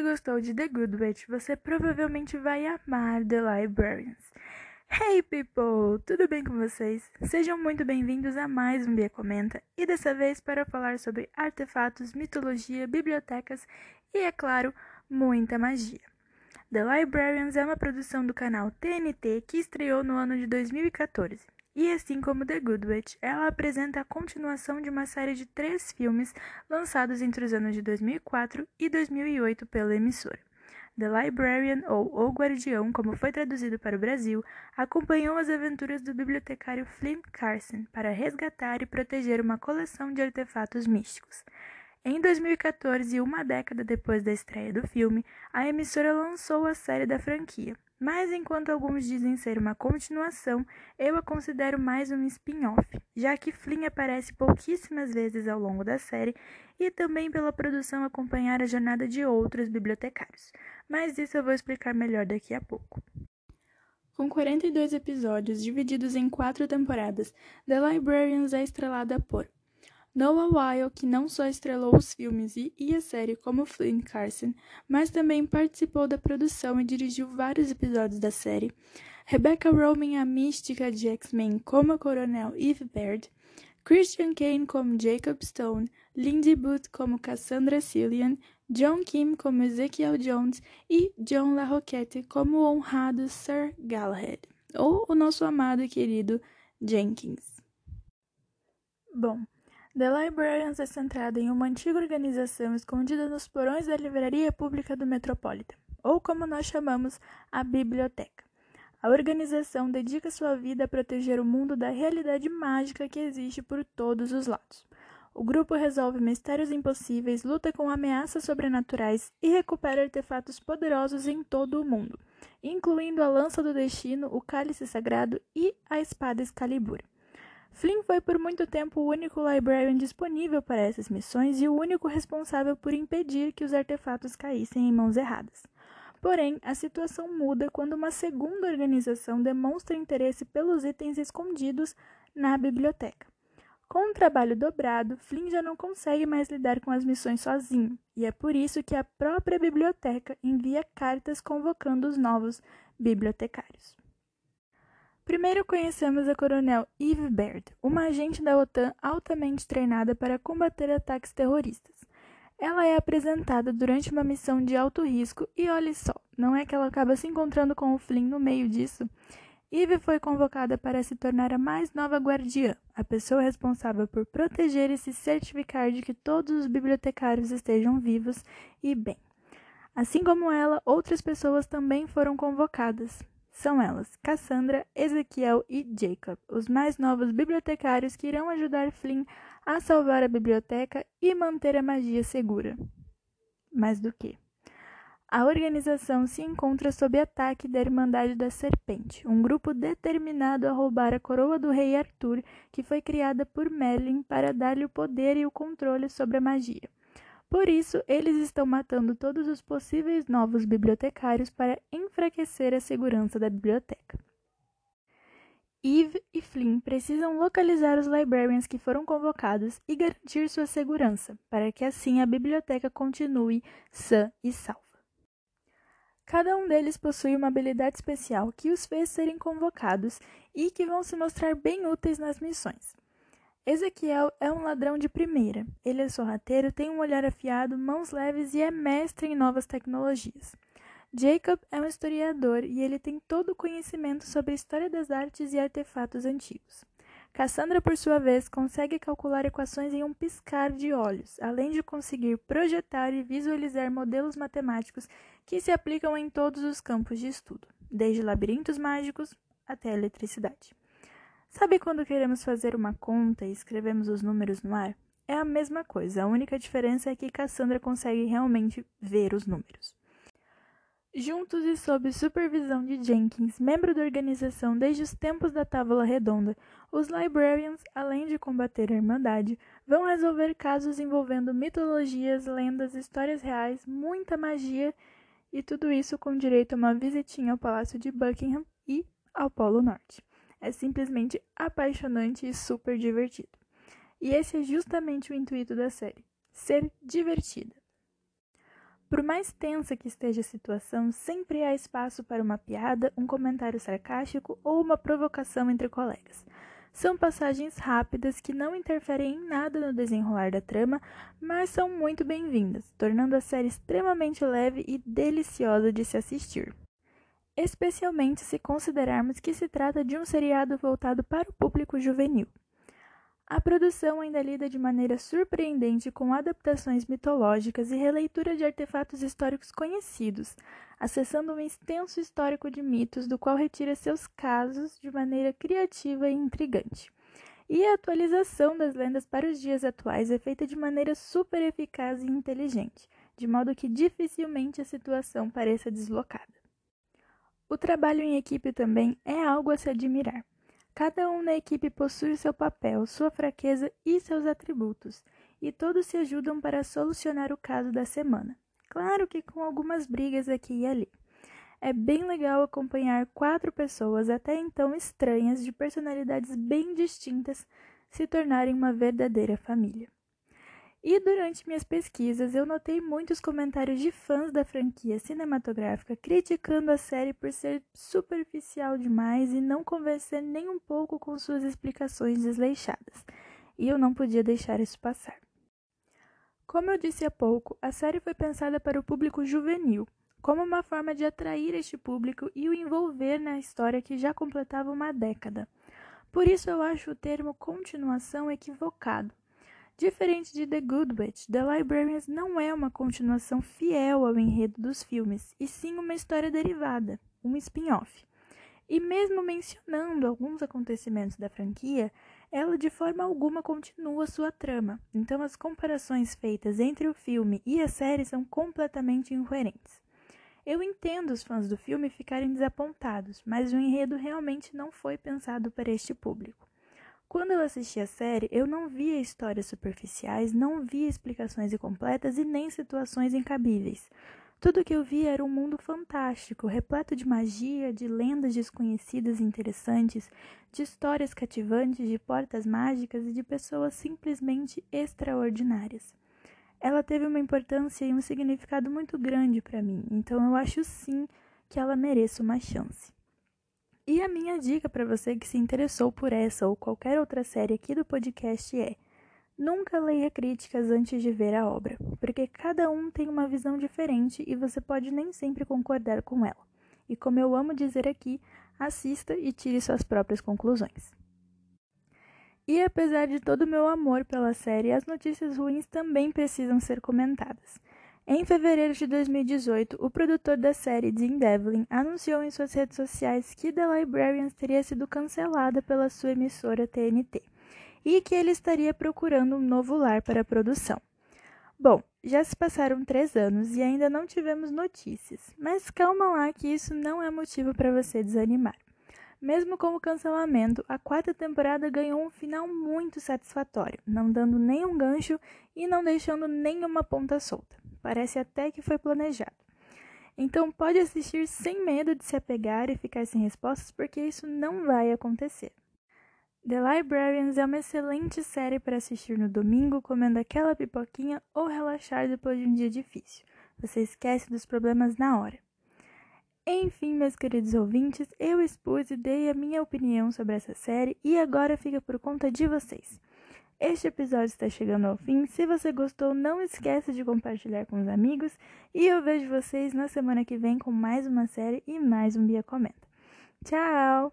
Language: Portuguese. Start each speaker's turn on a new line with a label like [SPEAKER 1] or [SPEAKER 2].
[SPEAKER 1] gostou de The Good Witch, você provavelmente vai amar The Librarians. Hey people, tudo bem com vocês? Sejam muito bem-vindos a mais um Bia Comenta e dessa vez para falar sobre artefatos, mitologia, bibliotecas e, é claro, muita magia. The Librarians é uma produção do canal TNT que estreou no ano de 2014. E assim como The Good Witch, ela apresenta a continuação de uma série de três filmes lançados entre os anos de 2004 e 2008 pela emissora. The Librarian, ou O Guardião, como foi traduzido para o Brasil, acompanhou as aventuras do bibliotecário Flynn Carson para resgatar e proteger uma coleção de artefatos místicos. Em 2014, uma década depois da estreia do filme, a emissora lançou a série da franquia, mas enquanto alguns dizem ser uma continuação, eu a considero mais um spin-off, já que Flynn aparece pouquíssimas vezes ao longo da série e também pela produção acompanhar a jornada de outros bibliotecários. Mas isso eu vou explicar melhor daqui a pouco. Com 42 episódios divididos em quatro temporadas, The Librarians é estrelada por Noah Weil, que não só estrelou os filmes e, a série como Flynn Carson, mas também participou da produção e dirigiu vários episódios da série. Rebecca Romijn, a mística de X-Men como a Coronel Eve Baird. Christian Kane como Jacob Stone, Lindsay Booth como Cassandra Cillian, John Kim como Ezekiel Jones e John LaRoquette como o honrado Sir Galahad, ou o nosso amado e querido Jenkins. Bom, The Librarians é centrada em uma antiga organização escondida nos porões da Livraria Pública do Metropolitan, ou como nós chamamos, a Biblioteca. A organização dedica sua vida a proteger o mundo da realidade mágica que existe por todos os lados. O grupo resolve mistérios impossíveis, luta com ameaças sobrenaturais e recupera artefatos poderosos em todo o mundo, incluindo a Lança do Destino, o Cálice Sagrado e a Espada Excalibur. Flynn foi por muito tempo o único librarian disponível para essas missões e o único responsável por impedir que os artefatos caíssem em mãos erradas. Porém, a situação muda quando uma segunda organização demonstra interesse pelos itens escondidos na biblioteca. Com um trabalho dobrado, Flynn já não consegue mais lidar com as missões sozinho, e é por isso que a própria biblioteca envia cartas convocando os novos bibliotecários. Primeiro conhecemos a coronel Eve Baird, uma agente da OTAN altamente treinada para combater ataques terroristas. Ela é apresentada durante uma missão de alto risco e olhe só, não é que ela acaba se encontrando com o Flynn no meio disso? Eve foi convocada para se tornar a mais nova guardiã, a pessoa responsável por proteger e se certificar de que todos os bibliotecários estejam vivos e bem. Assim como ela, outras pessoas também foram convocadas, são elas Cassandra, Ezequiel e Jacob, os mais novos bibliotecários que irão ajudar Flynn a salvar a biblioteca e manter a magia segura. Mais do que? A organização se encontra sob ataque da Irmandade da Serpente, um grupo determinado a roubar a coroa do rei Arthur, que foi criada por Merlin para dar-lhe o poder e o controle sobre a magia. Por isso, eles estão matando todos os possíveis novos bibliotecários para enfraquecer a segurança da biblioteca. Eve e Flynn precisam localizar os librarians que foram convocados e garantir sua segurança, para que assim a biblioteca continue sã e salva. Cada um deles possui uma habilidade especial que os fez serem convocados e que vão se mostrar bem úteis nas missões. Ezequiel é um ladrão de primeira. Ele é sorrateiro, tem um olhar afiado, mãos leves e é mestre em novas tecnologias. Jacob é um historiador e ele tem todo o conhecimento sobre a história das artes e artefatos antigos. Cassandra, por sua vez, consegue calcular equações em um piscar de olhos, além de conseguir projetar e visualizar modelos matemáticos que se aplicam em todos os campos de estudo, desde labirintos mágicos até eletricidade. Sabe quando queremos fazer uma conta e escrevemos os números no ar? É a mesma coisa, a única diferença é que Cassandra consegue realmente ver os números. Juntos e sob supervisão de Jenkins, membro da organização desde os tempos da Távola Redonda, os Librarians, além de combater a Irmandade, vão resolver casos envolvendo mitologias, lendas, histórias reais, muita magia e tudo isso com direito a uma visitinha ao Palácio de Buckingham e ao Polo Norte. É simplesmente apaixonante e super divertido. E esse é justamente o intuito da série: ser divertida. Por mais tensa que esteja a situação, sempre há espaço para uma piada, um comentário sarcástico ou uma provocação entre colegas. São passagens rápidas que não interferem em nada no desenrolar da trama, mas são muito bem-vindas, tornando a série extremamente leve e deliciosa de se assistir. Especialmente se considerarmos que se trata de um seriado voltado para o público juvenil. A produção ainda lida de maneira surpreendente com adaptações mitológicas e releitura de artefatos históricos conhecidos, acessando um extenso histórico de mitos do qual retira seus casos de maneira criativa e intrigante. E a atualização das lendas para os dias atuais é feita de maneira super eficaz e inteligente, de modo que dificilmente a situação pareça deslocada. O trabalho em equipe também é algo a se admirar. Cada um na equipe possui seu papel, sua fraqueza e seus atributos, e todos se ajudam para solucionar o caso da semana. Claro que com algumas brigas aqui e ali. É bem legal acompanhar quatro pessoas até então estranhas de personalidades bem distintas se tornarem uma verdadeira família. E durante minhas pesquisas, eu notei muitos comentários de fãs da franquia cinematográfica criticando a série por ser superficial demais e não convencer nem um pouco com suas explicações desleixadas. E eu não podia deixar isso passar. Como eu disse há pouco, a série foi pensada para o público juvenil, como uma forma de atrair este público e o envolver na história que já completava uma década. Por isso eu acho o termo continuação equivocado Diferente de The Good Witch, The Librarians não é uma continuação fiel ao enredo dos filmes, e sim uma história derivada, um spin-off. E mesmo mencionando alguns acontecimentos da franquia, ela de forma alguma continua sua trama, então as comparações feitas entre o filme e a série são completamente incoerentes. Eu entendo os fãs do filme ficarem desapontados, mas o enredo realmente não foi pensado para este público. Quando eu assisti a série, eu não via histórias superficiais, não via explicações incompletas e nem situações incabíveis. Tudo que eu via era um mundo fantástico, repleto de magia, de lendas desconhecidas e interessantes, de histórias cativantes, de portas mágicas e de pessoas simplesmente extraordinárias. Ela teve uma importância e um significado muito grande para mim, então eu acho sim que ela merece uma chance. E a minha dica para você que se interessou por essa ou qualquer outra série aqui do podcast é: nunca leia críticas antes de ver a obra, porque cada um tem uma visão diferente e você pode nem sempre concordar com ela. E como eu amo dizer aqui, assista e tire suas próprias conclusões. E apesar de todo o meu amor pela série, as notícias ruins também precisam ser comentadas. Em fevereiro de 2018, o produtor da série, Dean Devlin, anunciou em suas redes sociais que The Librarians teria sido cancelada pela sua emissora TNT e que ele estaria procurando um novo lar para a produção. Bom, já se passaram três anos e ainda não tivemos notícias, mas calma lá que isso não é motivo para você desanimar. Mesmo com o cancelamento, a quarta temporada ganhou um final muito satisfatório, não dando nenhum gancho e não deixando nenhuma ponta solta. Parece até que foi planejado. Então pode assistir sem medo de se apegar e ficar sem respostas, porque isso não vai acontecer. The Librarians é uma excelente série para assistir no domingo, comendo aquela pipoquinha ou relaxar depois de um dia difícil. Você esquece dos problemas na hora. Enfim, meus queridos ouvintes, eu expus e dei a minha opinião sobre essa série e agora fica por conta de vocês. Este episódio está chegando ao fim. Se você gostou, não esqueça de compartilhar com os amigos. E eu vejo vocês na semana que vem com mais uma série e mais um Bia Comenta. Tchau!